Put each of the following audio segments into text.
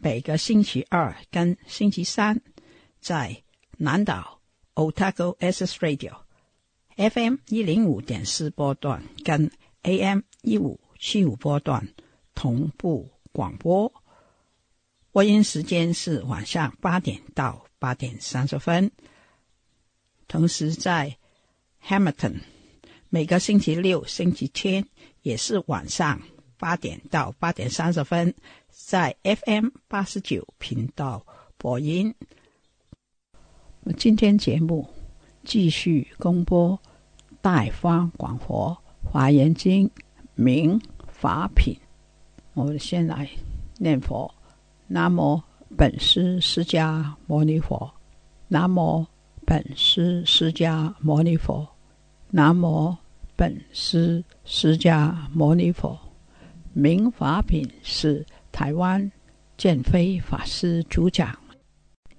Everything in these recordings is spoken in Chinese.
每个星期二跟星期三，在南岛 Otago s s Radio FM 一零五点四波段跟 AM 一五七五波段同步广播。播音时间是晚上八点到八点三十分。同时在 Hamilton，每个星期六、星期天也是晚上。八点到八点三十分，在 FM 八十九频道播音。今天节目继续公播《大方广佛华严经·明法品》。我们先来念佛：南无本师释迦牟尼佛，南无本师释迦牟尼佛，南无本师释迦牟尼佛。明法品是台湾建飞法师主讲，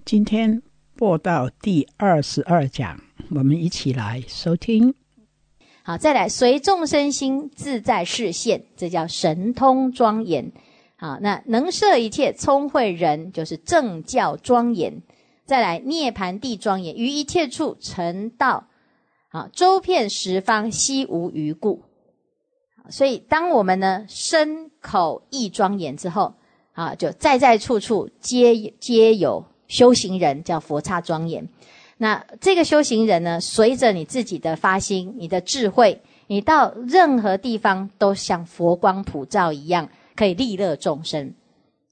今天播到第二十二讲，我们一起来收听。好，再来随众生心自在视线，这叫神通庄严。好，那能摄一切聪慧人，就是正教庄严。再来涅盘地庄严，于一切处成道。好，周遍十方，悉无余故。所以，当我们呢身口意庄严之后，啊，就在在处处皆皆有修行人，叫佛刹庄严。那这个修行人呢，随着你自己的发心、你的智慧，你到任何地方都像佛光普照一样，可以利乐众生。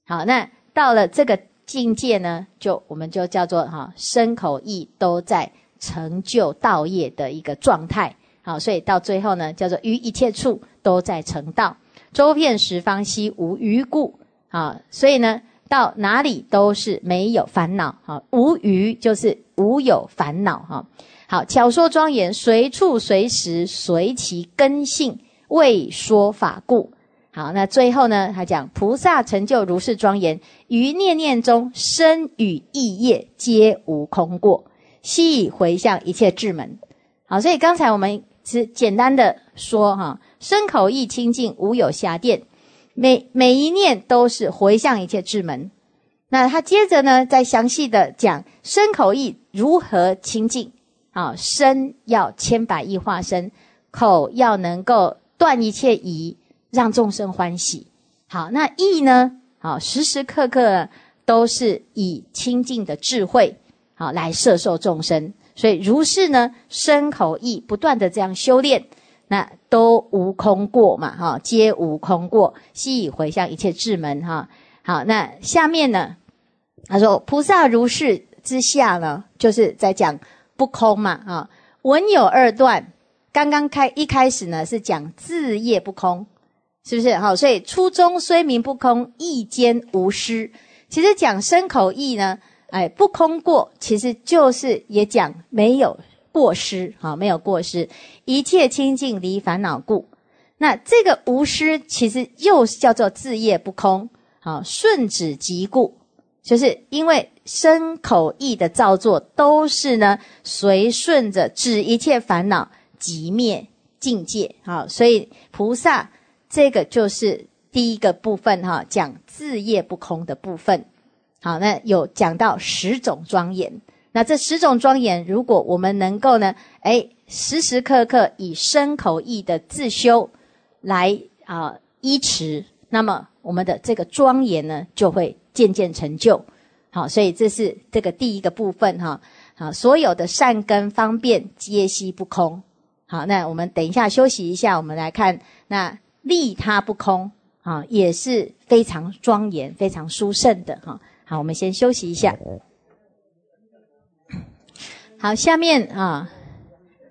好，那到了这个境界呢，就我们就叫做哈身口意都在成就道业的一个状态。好，所以到最后呢，叫做于一切处。都在成道，周遍十方悉无余故啊，所以呢，到哪里都是没有烦恼啊，无余就是无有烦恼哈。好，巧说庄严，随处随时随其根性为说法故。好，那最后呢，他讲菩萨成就如是庄严，于念念中身与意业皆无空过，悉以回向一切智门。好，所以刚才我们只简单的说哈。身口意清净，无有瑕玷，每每一念都是回向一切智门。那他接着呢，再详细的讲身口意如何清净。好，身要千百亿化身，口要能够断一切疑，让众生欢喜。好，那意呢？好，时时刻刻都是以清净的智慧，好来摄受众生。所以如是呢，身口意不断的这样修炼。那都无空过嘛，哈，皆无空过，悉以回向一切智门，哈。好，那下面呢，他说菩萨如是之下呢，就是在讲不空嘛，啊，文有二段。刚刚开一开始呢是讲自业不空，是不是？好，所以初中虽名不空，意间无失。其实讲身口意呢，哎，不空过，其实就是也讲没有。过失，好，没有过失，一切清净离烦恼故。那这个无失，其实又叫做自业不空，好，顺止即故，就是因为身口意的造作都是呢，随顺着止一切烦恼即灭境界，好，所以菩萨这个就是第一个部分哈，讲自业不空的部分。好，那有讲到十种庄严。那这十种庄严，如果我们能够呢，哎，时时刻刻以身口意的自修来啊依持，那么我们的这个庄严呢，就会渐渐成就。好，所以这是这个第一个部分哈。好，所有的善根方便皆悉不空。好，那我们等一下休息一下，我们来看那利他不空啊，也是非常庄严、非常殊胜的哈。好，我们先休息一下。好，下面啊，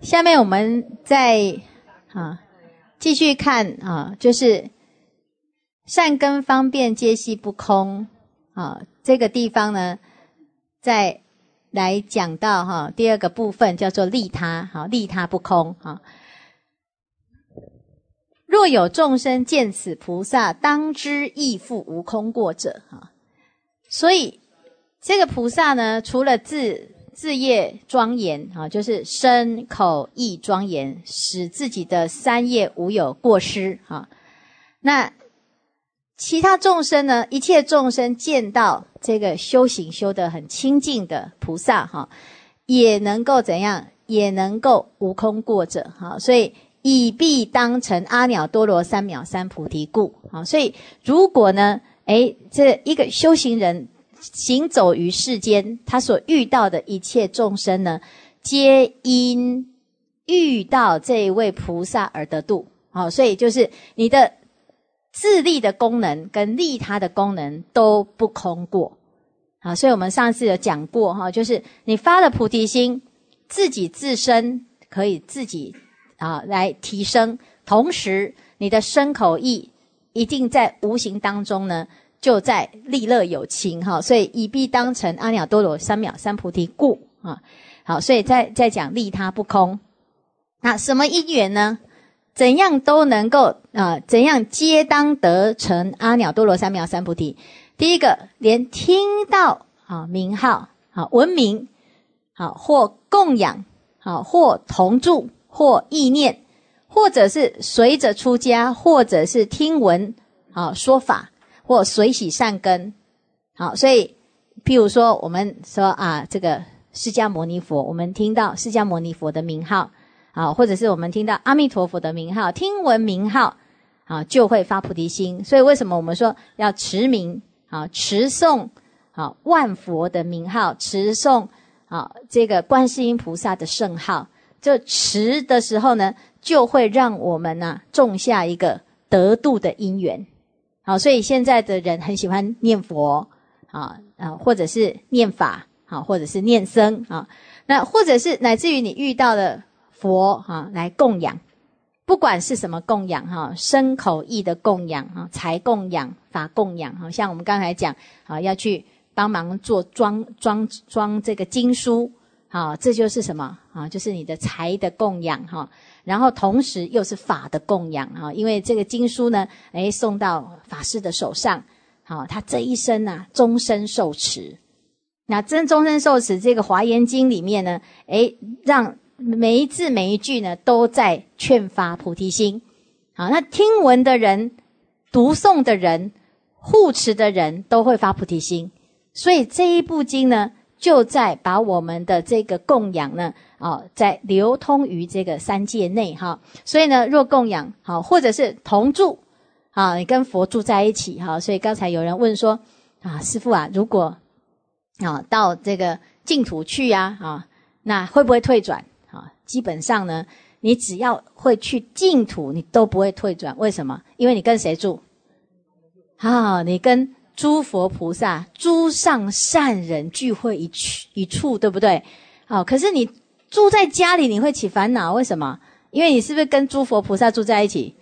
下面我们再啊继续看啊，就是善根方便皆系不空啊，这个地方呢，再来讲到哈第二个部分叫做利他，好，利他不空啊。若有众生见此菩萨，当知亦复无空过者啊。所以这个菩萨呢，除了自四业庄严啊，就是身口意庄严，使自己的三业无有过失啊。那其他众生呢？一切众生见到这个修行修得很清净的菩萨哈，也能够怎样？也能够无空过者哈。所以以彼当成阿耨多罗三藐三菩提故啊。所以如果呢，诶，这一个修行人。行走于世间，他所遇到的一切众生呢，皆因遇到这一位菩萨而得度。好，所以就是你的自利的功能跟利他的功能都不空过。好，所以我们上次有讲过哈，就是你发了菩提心，自己自身可以自己啊来提升，同时你的身口意一定在无形当中呢。就在利乐有情哈，所以以必当成阿耨多罗三藐三菩提故啊。好，所以在在讲利他不空。那什么因缘呢？怎样都能够啊？怎样皆当得成阿耨多罗三藐三菩提？第一个，连听到啊名号啊文明好，或供养好，或同住或意念，或者是随着出家，或者是听闻啊说法。或随喜善根，好，所以譬如说，我们说啊，这个释迦牟尼佛，我们听到释迦牟尼佛的名号，啊，或者是我们听到阿弥陀佛的名号，听闻名号，啊，就会发菩提心。所以为什么我们说要持名，啊，持诵，啊，万佛的名号，持诵，啊，这个观世音菩萨的圣号，就持的时候呢，就会让我们呢，种下一个得度的因缘。好，所以现在的人很喜欢念佛啊，啊，或者是念法，啊，或者是念僧啊，那或者是乃至于你遇到的佛啊来供养，不管是什么供养哈，身口意的供养啊，财供养、法供养啊，像我们刚才讲啊，要去帮忙做装装装这个经书啊，这就是什么啊，就是你的财的供养哈。然后同时又是法的供养啊，因为这个经书呢，诶，送到法师的手上，好，他这一生呢，终身受持。那真终身受持，这个《华严经》里面呢，诶，让每一字每一句呢，都在劝发菩提心。好，那听闻的人、读诵的人、护持的人，都会发菩提心。所以这一部经呢，就在把我们的这个供养呢。哦，在流通于这个三界内哈，所以呢，若供养好，或者是同住啊，你跟佛住在一起哈。所以刚才有人问说，啊，师傅啊，如果啊到这个净土去呀啊，那会不会退转啊？基本上呢，你只要会去净土，你都不会退转。为什么？因为你跟谁住啊？你跟诸佛菩萨、诸上善人聚会一去一处，对不对？好，可是你。住在家里你会起烦恼，为什么？因为你是不是跟诸佛菩萨住在一起？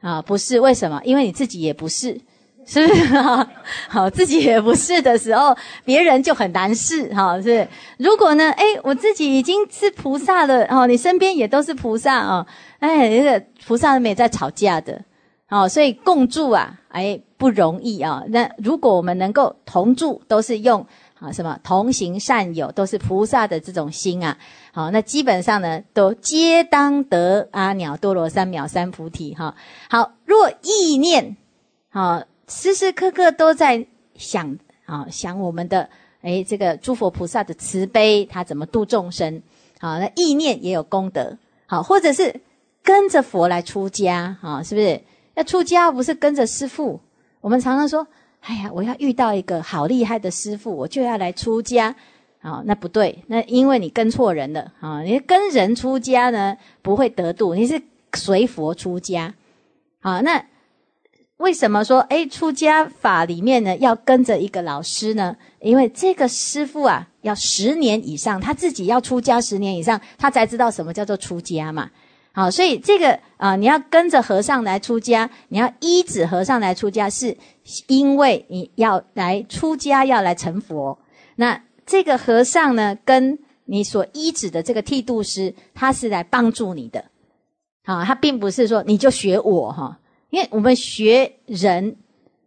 啊，不是，为什么？因为你自己也不是，是不是？好，自己也不是的时候，别人就很难事，哈，是。如果呢，哎，我自己已经是菩萨了，哦，你身边也都是菩萨啊，哎，个菩萨们也在吵架的，哦，所以共住啊，哎，不容易啊。那如果我们能够同住，都是用。好，什么同行善友都是菩萨的这种心啊！好，那基本上呢，都皆当得阿耨多罗三藐三菩提哈。好，若意念，好，时时刻刻都在想，啊，想我们的诶这个诸佛菩萨的慈悲，他怎么度众生？好，那意念也有功德。好，或者是跟着佛来出家，啊，是不是？那出家不是跟着师父？我们常常说。哎呀，我要遇到一个好厉害的师傅，我就要来出家，啊，那不对，那因为你跟错人了，啊，你跟人出家呢不会得度，你是随佛出家，好，那为什么说诶出家法里面呢要跟着一个老师呢？因为这个师傅啊要十年以上，他自己要出家十年以上，他才知道什么叫做出家嘛。好，所以这个啊，你要跟着和尚来出家，你要依止和尚来出家，是因为你要来出家，要来成佛。那这个和尚呢，跟你所依止的这个剃度师，他是来帮助你的。好，他并不是说你就学我哈，因为我们学人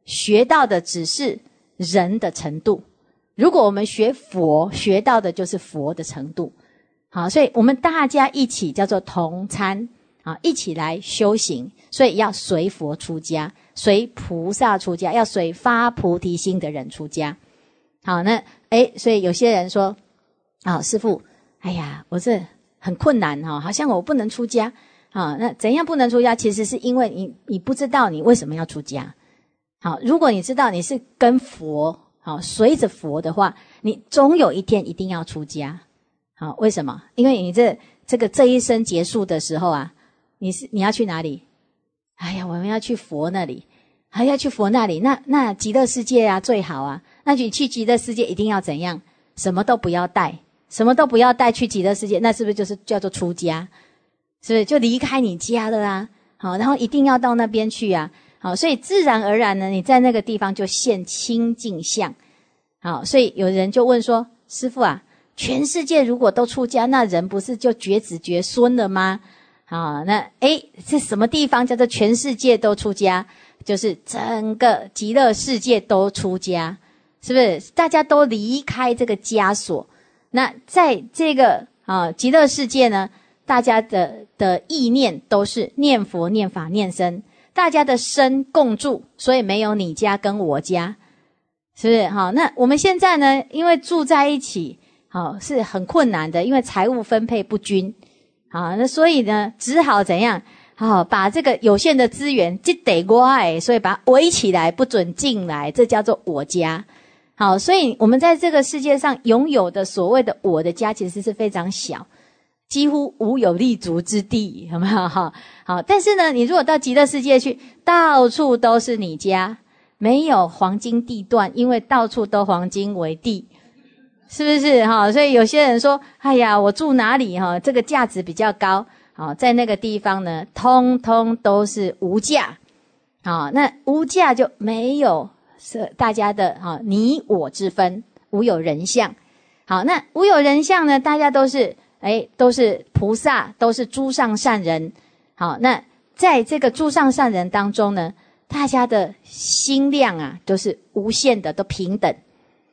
学到的只是人的程度，如果我们学佛学到的，就是佛的程度。好，所以我们大家一起叫做同参，啊，一起来修行，所以要随佛出家，随菩萨出家，要随发菩提心的人出家。好，那哎，所以有些人说，啊，师父，哎呀，我这很困难哈，好像我不能出家。啊，那怎样不能出家？其实是因为你，你不知道你为什么要出家。好，如果你知道你是跟佛，好，随着佛的话，你总有一天一定要出家。好，为什么？因为你这这个这一生结束的时候啊，你是你要去哪里？哎呀，我们要去佛那里，还要去佛那里。那那极乐世界啊，最好啊。那你去极乐世界一定要怎样？什么都不要带，什么都不要带去极乐世界。那是不是就是叫做出家？是不是就离开你家的啦？好，然后一定要到那边去啊。好，所以自然而然呢，你在那个地方就现清净相。好，所以有人就问说：“师傅啊。”全世界如果都出家，那人不是就绝子绝孙了吗？啊，那哎，这什么地方叫做全世界都出家？就是整个极乐世界都出家，是不是？大家都离开这个枷锁。那在这个啊极乐世界呢，大家的的意念都是念佛、念法、念身，大家的身共住，所以没有你家跟我家，是不是？好，那我们现在呢，因为住在一起。好是很困难的，因为财务分配不均，好，那所以呢，只好怎样？好，把这个有限的资源就得外，所以把它围起来，不准进来，这叫做我家。好，所以我们在这个世界上拥有的所谓的我的家，其实是非常小，几乎无有立足之地，好不 好？好，但是呢，你如果到极乐世界去，到处都是你家，没有黄金地段，因为到处都黄金为地。是不是哈？所以有些人说：“哎呀，我住哪里哈？这个价值比较高。好，在那个地方呢，通通都是无价。好，那无价就没有是大家的哈，你我之分，无有人相。好，那无有人相呢？大家都是哎，都是菩萨，都是诸上善人。好，那在这个诸上善人当中呢，大家的心量啊，都是无限的，都平等。”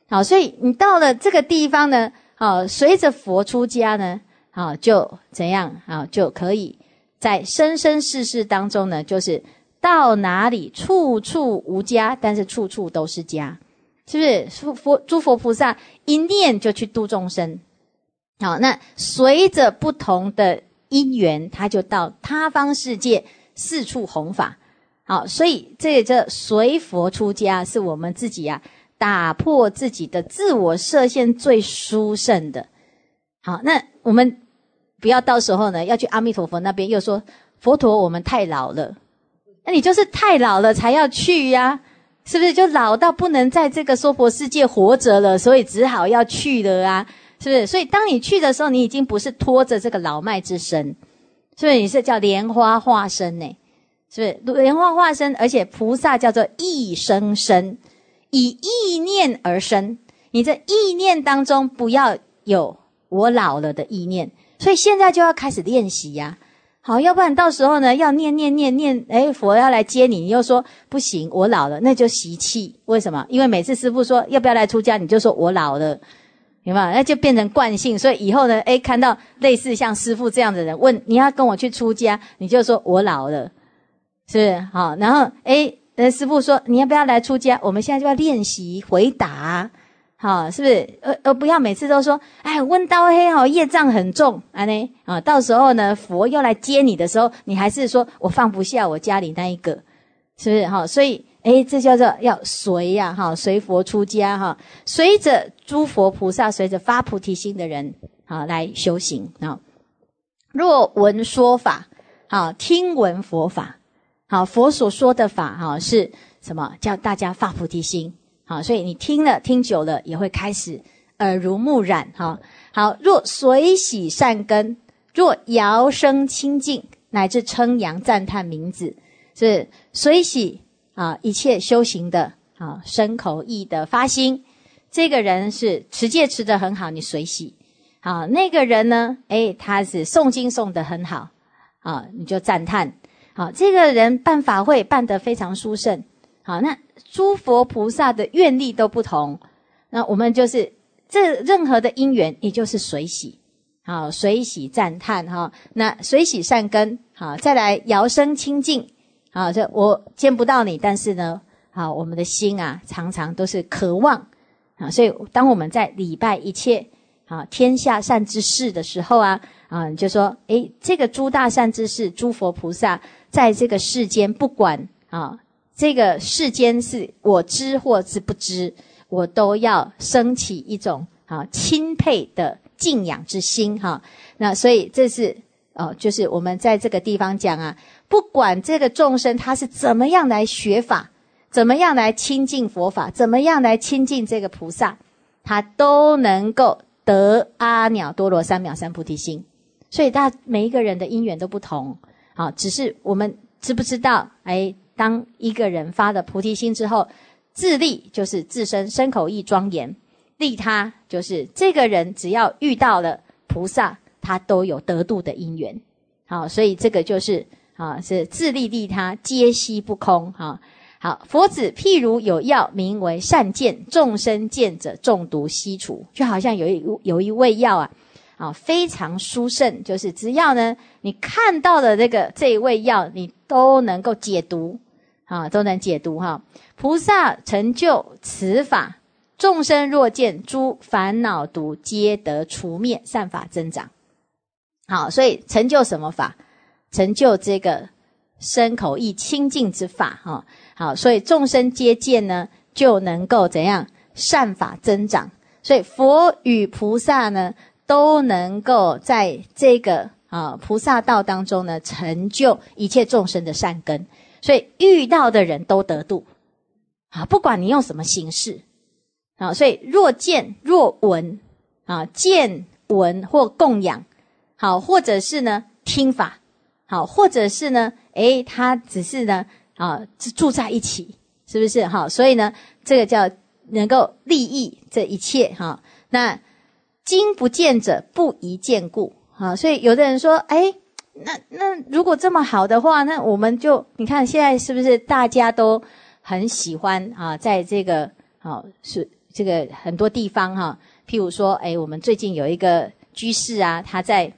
好，所以你到了这个地方呢，好，随着佛出家呢，好，就怎样啊，就可以在生生世世当中呢，就是到哪里处处无家，但是处处都是家，是不是？佛佛诸佛菩萨一念就去度众生，好，那随着不同的因缘，他就到他方世界四处弘法，好，所以这也叫随佛出家，是我们自己啊。打破自己的自我设限，最殊胜的。好，那我们不要到时候呢，要去阿弥陀佛那边，又说佛陀我们太老了，那你就是太老了才要去呀？是不是就老到不能在这个娑婆世界活着了，所以只好要去了啊？是不是？所以当你去的时候，你已经不是拖着这个老迈之身，所以你是叫莲花化身呢？是不是莲花化身？而且菩萨叫做一生身。以意念而生，你这意念当中不要有我老了的意念，所以现在就要开始练习呀。好，要不然到时候呢，要念念念念，诶，佛要来接你，你又说不行，我老了，那就习气。为什么？因为每次师傅说要不要来出家，你就说我老了，明白？那就变成惯性，所以以后呢，诶，看到类似像师傅这样的人问你要跟我去出家，你就说我老了，是不是？好，然后诶。那师傅说：“你要不要来出家？我们现在就要练习回答，好，是不是？呃呃，不要每次都说，哎，问到黑哈，业障很重，啊呢？啊，到时候呢，佛又来接你的时候，你还是说我放不下我家里那一个，是不是？哈，所以，哎，这叫做要随呀，哈，随佛出家哈，随着诸佛菩萨，随着发菩提心的人，好来修行啊。若闻说法，好听闻佛法。”好，佛所说的法，哈，是什么？叫大家发菩提心，好，所以你听了听久了，也会开始耳濡目染，哈。好，若随喜善根，若摇声清净，乃至称扬赞叹名字，是随喜啊，一切修行的啊，身口意的发心。这个人是持戒持得很好，你随喜；好，那个人呢，诶，他是诵经诵得很好，啊，你就赞叹。好，这个人办法会办得非常殊胜。好，那诸佛菩萨的愿力都不同，那我们就是这任何的因缘，也就是随喜。好，随喜赞叹哈，那随喜善根。好，再来摇身清净。好，这我见不到你，但是呢，好，我们的心啊，常常都是渴望啊。所以，当我们在礼拜一切。啊，天下善之事的时候啊，啊，就说，诶，这个诸大善之事，诸佛菩萨在这个世间，不管啊，这个世间是我知或是不知，我都要升起一种啊钦佩的敬仰之心哈。那所以这是哦，就是我们在这个地方讲啊，不管这个众生他是怎么样来学法，怎么样来亲近佛法，怎么样来亲近这个菩萨，他都能够。得阿耨多罗三藐三菩提心，所以大家每一个人的因缘都不同，好，只是我们知不知道？哎，当一个人发了菩提心之后，自利就是自身身口意庄严，利他就是这个人只要遇到了菩萨，他都有得度的因缘，好，所以这个就是啊，是自利利他皆悉不空哈。好，佛子譬如有药名为善见，众生见者中毒悉除，就好像有一有一味药啊，啊非常殊胜，就是只要呢你看到的这个这一味药，你都能够解毒，啊都能解毒哈。菩萨成就此法，众生若见诸烦恼毒，皆得除灭，善法增长。好，所以成就什么法？成就这个身口意清净之法哈。好，所以众生接见呢，就能够怎样善法增长。所以佛与菩萨呢，都能够在这个啊菩萨道当中呢，成就一切众生的善根。所以遇到的人都得度，啊，不管你用什么形式啊，所以若见若闻啊，见闻或供养，好，或者是呢听法，好，或者是呢，诶，他只是呢。啊，住住在一起，是不是哈？所以呢，这个叫能够利益这一切哈。那今不见者不宜见故哈。所以有的人说，哎，那那如果这么好的话，那我们就你看现在是不是大家都很喜欢啊？在这个啊，是这个很多地方哈，譬如说，哎，我们最近有一个居士啊，他在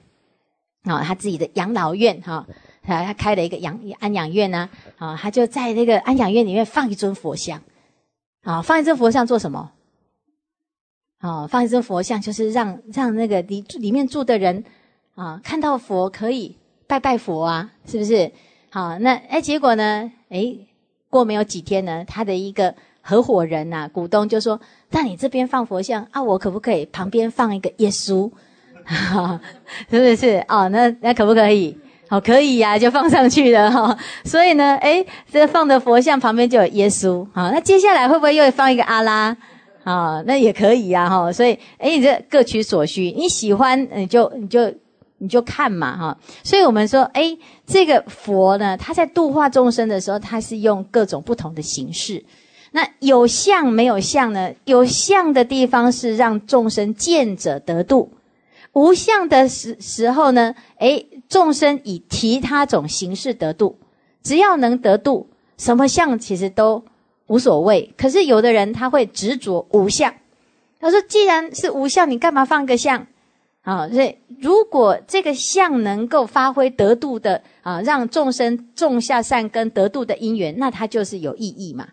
啊他自己的养老院哈。他他开了一个养安养院呐，啊，他就在那个安养院里面放一尊佛像，啊，放一尊佛像做什么？啊，放一尊佛像就是让让那个里里面住的人啊，看到佛可以拜拜佛啊，是不是？好，那哎，结果呢，哎，过没有几天呢，他的一个合伙人呐，股东就说：“那你这边放佛像啊，我可不可以旁边放一个耶稣？是不是？哦，那那可不可以？”好，可以呀，就放上去了哈。所以呢，诶，这放的佛像旁边就有耶稣。好，那接下来会不会又放一个阿拉？好，那也可以呀，哈。所以，诶，你这各取所需，你喜欢你就你就你就看嘛，哈。所以我们说，诶，这个佛呢，他在度化众生的时候，他是用各种不同的形式。那有相没有相呢？有相的地方是让众生见者得度。无相的时时候呢，诶，众生以其他种形式得度，只要能得度，什么相其实都无所谓。可是有的人他会执着无相，他说：既然是无相，你干嘛放个相？啊，所以如果这个相能够发挥得度的啊，让众生种下善根得度的因缘，那它就是有意义嘛。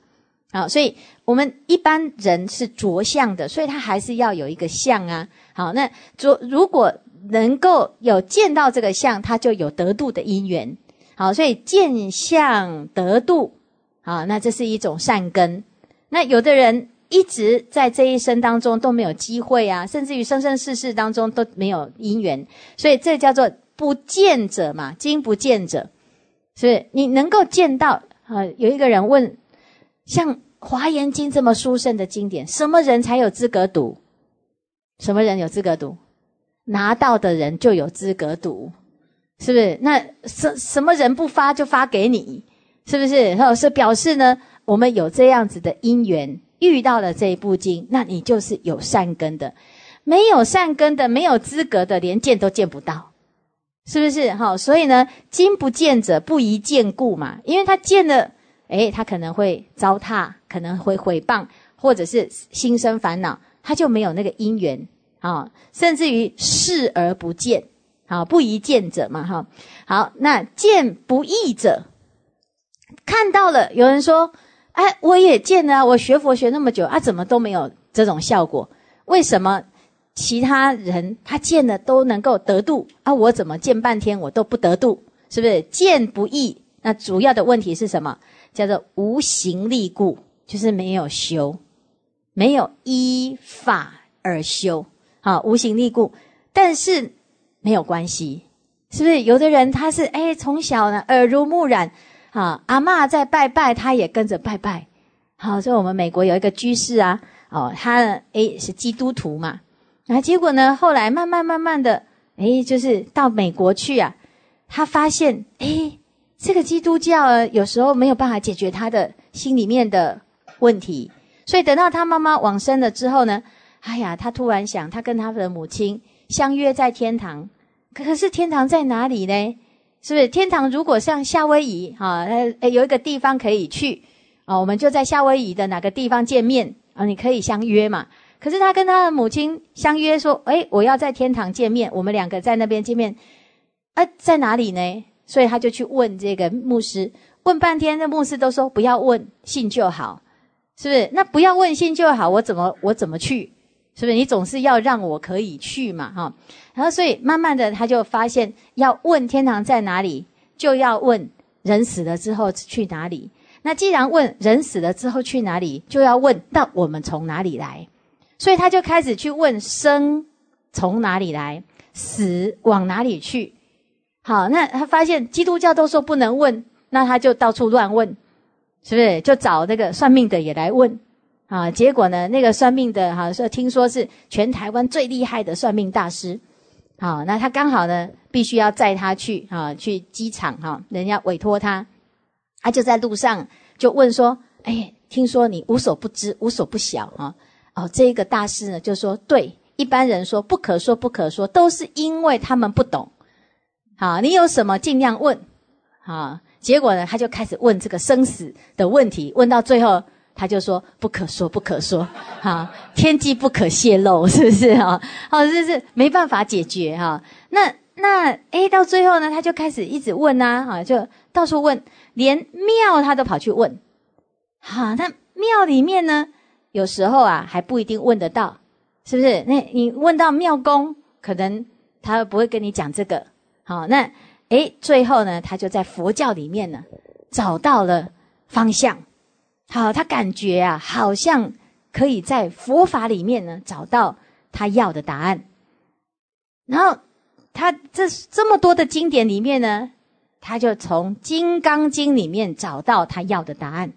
好，所以我们一般人是着相的，所以他还是要有一个相啊。好，那着如果能够有见到这个相，他就有得度的因缘。好，所以见相得度，好，那这是一种善根。那有的人一直在这一生当中都没有机会啊，甚至于生生世世当中都没有因缘，所以这叫做不见者嘛，今不见者。所以你能够见到，呃，有一个人问。像《华严经》这么殊胜的经典，什么人才有资格读？什么人有资格读？拿到的人就有资格读，是不是？那什什么人不发就发给你，是不是？哈，是表示呢，我们有这样子的因缘，遇到了这部经，那你就是有善根的；没有善根的，没有资格的，连见都见不到，是不是？哈，所以呢，经不见者不宜见故嘛，因为他见了。诶，他可能会糟蹋，可能会毁谤，或者是心生烦恼，他就没有那个因缘啊，甚至于视而不见，好不宜见者嘛，哈。好，那见不义者，看到了有人说，哎，我也见了，我学佛学那么久，啊，怎么都没有这种效果？为什么其他人他见了都能够得度，啊，我怎么见半天我都不得度？是不是见不义？那主要的问题是什么？叫做无形力故，就是没有修，没有依法而修，好无形力故，但是没有关系，是不是？有的人他是哎从小呢耳濡目染，啊阿妈在拜拜，他也跟着拜拜。好，所以我们美国有一个居士啊，哦他哎是基督徒嘛，那结果呢后来慢慢慢慢的，哎就是到美国去啊，他发现哎。这个基督教有时候没有办法解决他的心里面的问题，所以等到他妈妈往生了之后呢，哎呀，他突然想，他跟他的母亲相约在天堂，可是天堂在哪里呢？是不是天堂如果像夏威夷啊，呃，有一个地方可以去啊，我们就在夏威夷的哪个地方见面啊？你可以相约嘛？可是他跟他的母亲相约说，哎，我要在天堂见面，我们两个在那边见面，啊，在哪里呢？所以他就去问这个牧师，问半天，那牧师都说不要问，信就好，是不是？那不要问信就好，我怎么我怎么去？是不是？你总是要让我可以去嘛，哈。然后所以慢慢的他就发现，要问天堂在哪里，就要问人死了之后去哪里。那既然问人死了之后去哪里，就要问那我们从哪里来？所以他就开始去问生从哪里来，死往哪里去。好，那他发现基督教都说不能问，那他就到处乱问，是不是？就找那个算命的也来问，啊，结果呢，那个算命的哈说，听说是全台湾最厉害的算命大师，好，那他刚好呢，必须要载他去啊，去机场哈，人家委托他，他就在路上就问说，哎，听说你无所不知，无所不晓啊，哦，这个大师呢就说，对，一般人说不可说，不可说，都是因为他们不懂。好，你有什么尽量问，啊？结果呢，他就开始问这个生死的问题。问到最后，他就说：“不可说，不可说，哈，天机不可泄露，是不是啊？哦，就是没办法解决哈。那那哎，到最后呢，他就开始一直问啊，啊，就到处问，连庙他都跑去问。好，那庙里面呢，有时候啊，还不一定问得到，是不是？那你问到庙公，可能他不会跟你讲这个。好，那诶，最后呢，他就在佛教里面呢找到了方向。好，他感觉啊，好像可以在佛法里面呢找到他要的答案。然后他这这么多的经典里面呢，他就从《金刚经》里面找到他要的答案。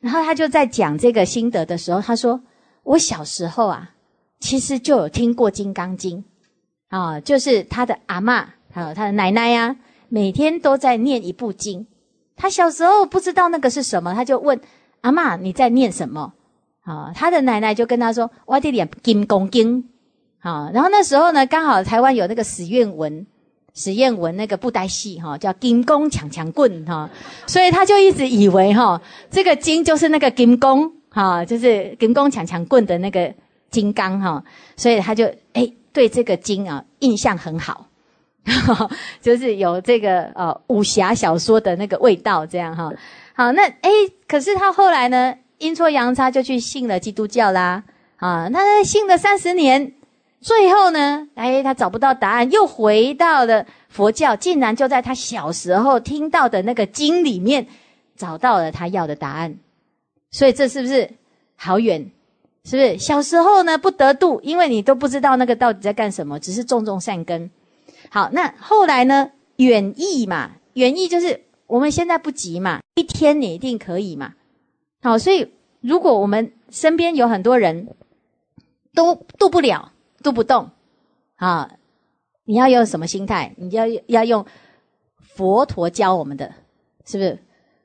然后他就在讲这个心得的时候，他说：“我小时候啊，其实就有听过《金刚经》。”啊，就是他的阿妈还有他的奶奶呀，每天都在念一部经。他小时候不知道那个是什么，他就问阿妈你在念什么？啊，他的奶奶就跟他说：“我念金刚经。”啊，然后那时候呢，刚好台湾有那个史艳文，史艳文那个布袋戏哈，叫金刚抢抢棍哈，所以他就一直以为哈，这个经就是那个金刚哈，就是金刚抢抢棍的那个金刚哈，所以他就哎。对这个经啊，印象很好，就是有这个呃武侠小说的那个味道，这样哈。好，那诶，可是他后来呢，阴错阳差就去信了基督教啦，啊，那信了三十年，最后呢，诶，他找不到答案，又回到了佛教，竟然就在他小时候听到的那个经里面，找到了他要的答案。所以这是不是好远？是不是小时候呢不得度，因为你都不知道那个到底在干什么，只是种种善根。好，那后来呢远意嘛，远意就是我们现在不急嘛，一天你一定可以嘛。好，所以如果我们身边有很多人都度不了，渡不动，啊，你要用什么心态？你要要用佛陀教我们的，是不是？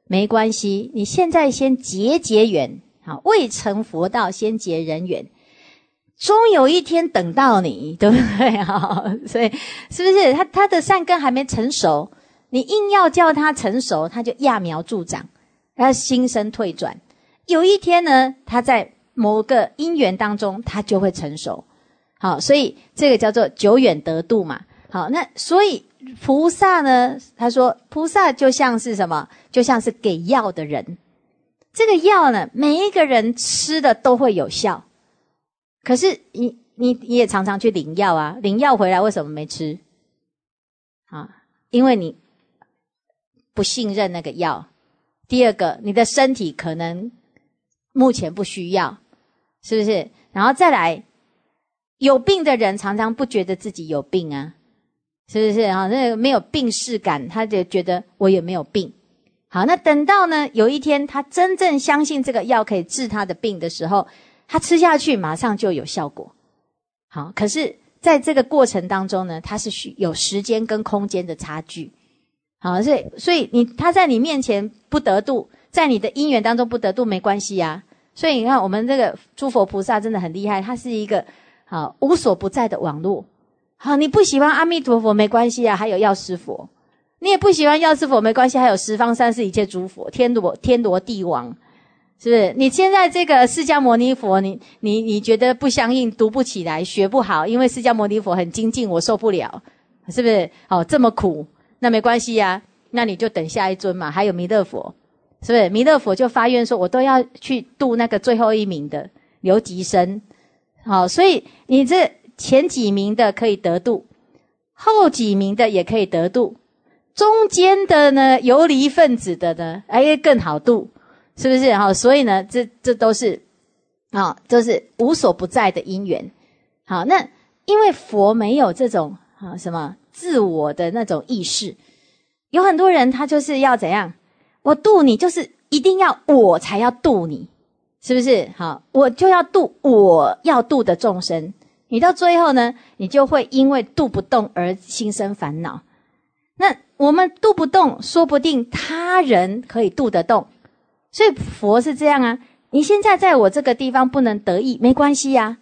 没关系，你现在先结结缘。好，未成佛道，先结人缘，终有一天等到你，对不对？哈，所以是不是他他的善根还没成熟，你硬要叫他成熟，他就揠苗助长，他心生退转。有一天呢，他在某个因缘当中，他就会成熟。好，所以这个叫做久远得度嘛。好，那所以菩萨呢，他说菩萨就像是什么？就像是给药的人。这个药呢，每一个人吃的都会有效，可是你你你也常常去领药啊，领药回来为什么没吃？啊，因为你不信任那个药。第二个，你的身体可能目前不需要，是不是？然后再来，有病的人常常不觉得自己有病啊，是不是？哈，那个没有病视感，他就觉得我也没有病。好，那等到呢有一天他真正相信这个药可以治他的病的时候，他吃下去马上就有效果。好，可是在这个过程当中呢，他是需有时间跟空间的差距。好，所以所以你他在你面前不得度，在你的因缘当中不得度没关系啊。所以你看我们这个诸佛菩萨真的很厉害，他是一个好无所不在的网络。好，你不喜欢阿弥陀佛没关系啊，还有药师佛。你也不喜欢药师佛没关系，还有十方三世一切诸佛，天罗天罗地网，是不是？你现在这个释迦牟尼佛，你你你觉得不相应，读不起来，学不好，因为释迦牟尼佛很精进，我受不了，是不是？哦，这么苦，那没关系呀，那你就等下一尊嘛。还有弥勒佛，是不是？弥勒佛就发愿说，我都要去度那个最后一名的留级生。好，所以你这前几名的可以得度，后几名的也可以得度。中间的呢，游离分子的呢，哎，更好渡，是不是哈？所以呢，这这都是，啊，都是无所不在的因缘。好，那因为佛没有这种啊什么自我的那种意识，有很多人他就是要怎样，我渡你就是一定要我才要渡你，是不是好？我就要渡我要渡的众生，你到最后呢，你就会因为渡不动而心生烦恼。我们渡不动，说不定他人可以渡得动，所以佛是这样啊。你现在在我这个地方不能得意，没关系呀。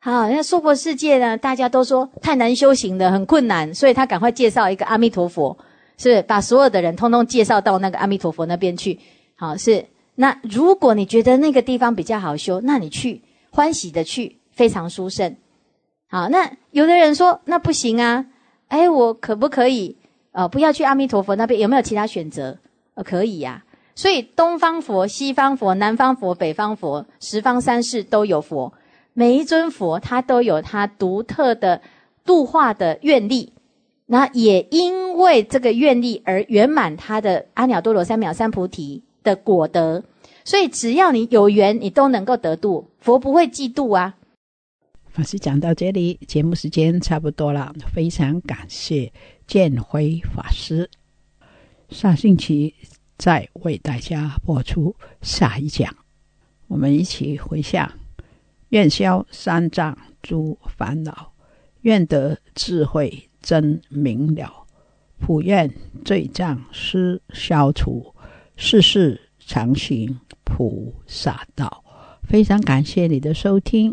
好，那娑婆世界呢？大家都说太难修行了，很困难，所以他赶快介绍一个阿弥陀佛，是把所有的人通通介绍到那个阿弥陀佛那边去。好，是那如果你觉得那个地方比较好修，那你去欢喜的去，非常殊胜。好，那有的人说那不行啊，哎，我可不可以？呃，不要去阿弥陀佛那边，有没有其他选择？呃，可以呀。所以东方佛、西方佛、南方佛、北方佛、十方三世都有佛，每一尊佛他都有他独特的度化的愿力，那也因为这个愿力而圆满他的阿耨多罗三藐三菩提的果德。所以只要你有缘，你都能够得度，佛不会嫉妒啊。老师讲到这里，节目时间差不多了。非常感谢建辉法师，下星期再为大家播出下一讲。我们一起回向：愿消三障诸烦恼，愿得智慧真明了，普愿罪障失消除，世世常行菩萨道。非常感谢你的收听。